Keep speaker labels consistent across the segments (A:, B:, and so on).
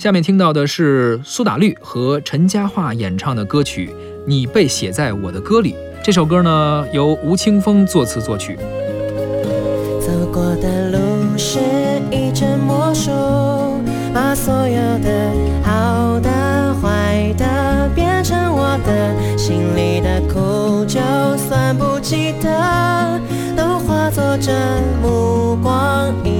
A: 下面听到的是苏打绿和陈嘉桦演唱的歌曲《你被写在我的歌里》。这首歌呢，由吴青峰作词作曲。
B: 走过的路是一阵魔术，把所有的好的、坏的变成我的，心里的苦就算不记得，都化作这目光，一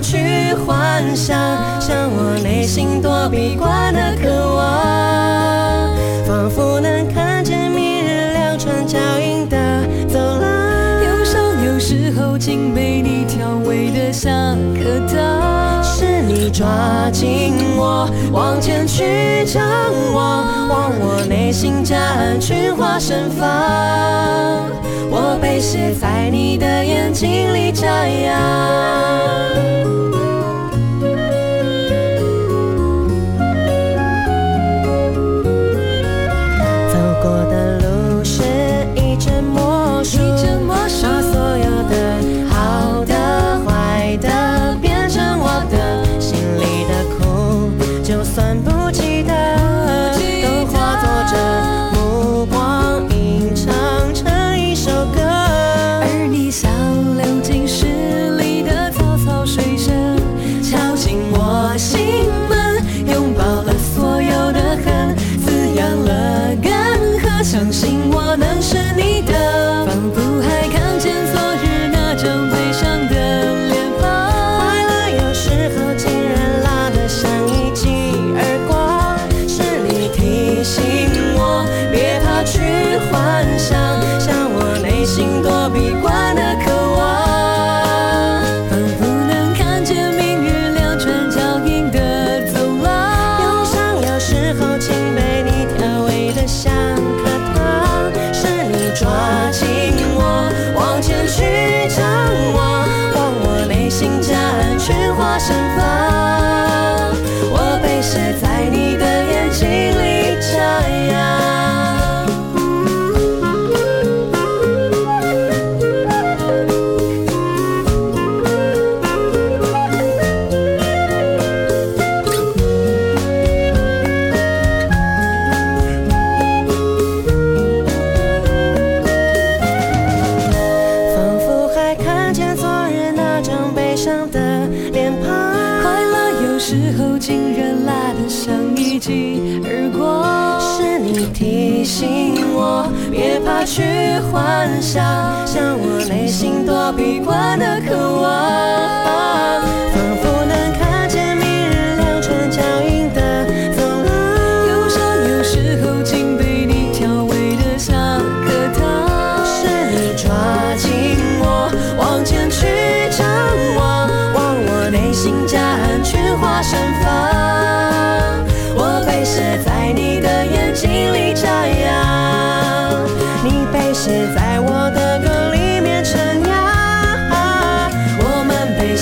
B: 去幻想，像我内心躲避惯的渴望，仿佛能看见明日两串脚印的走廊。
C: 忧伤有时候竟被你调味得像颗糖。
B: 是你抓紧我往前去张望，望我内心夹岸群花盛放，我被写在你的眼睛里眨呀。盛放，时候竟然辣得像一记耳光。是你提醒我别怕去幻想，像我内心躲避惯的渴望。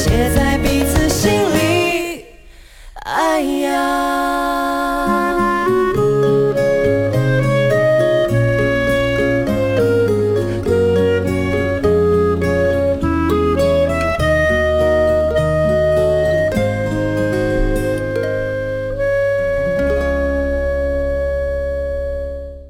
B: 写在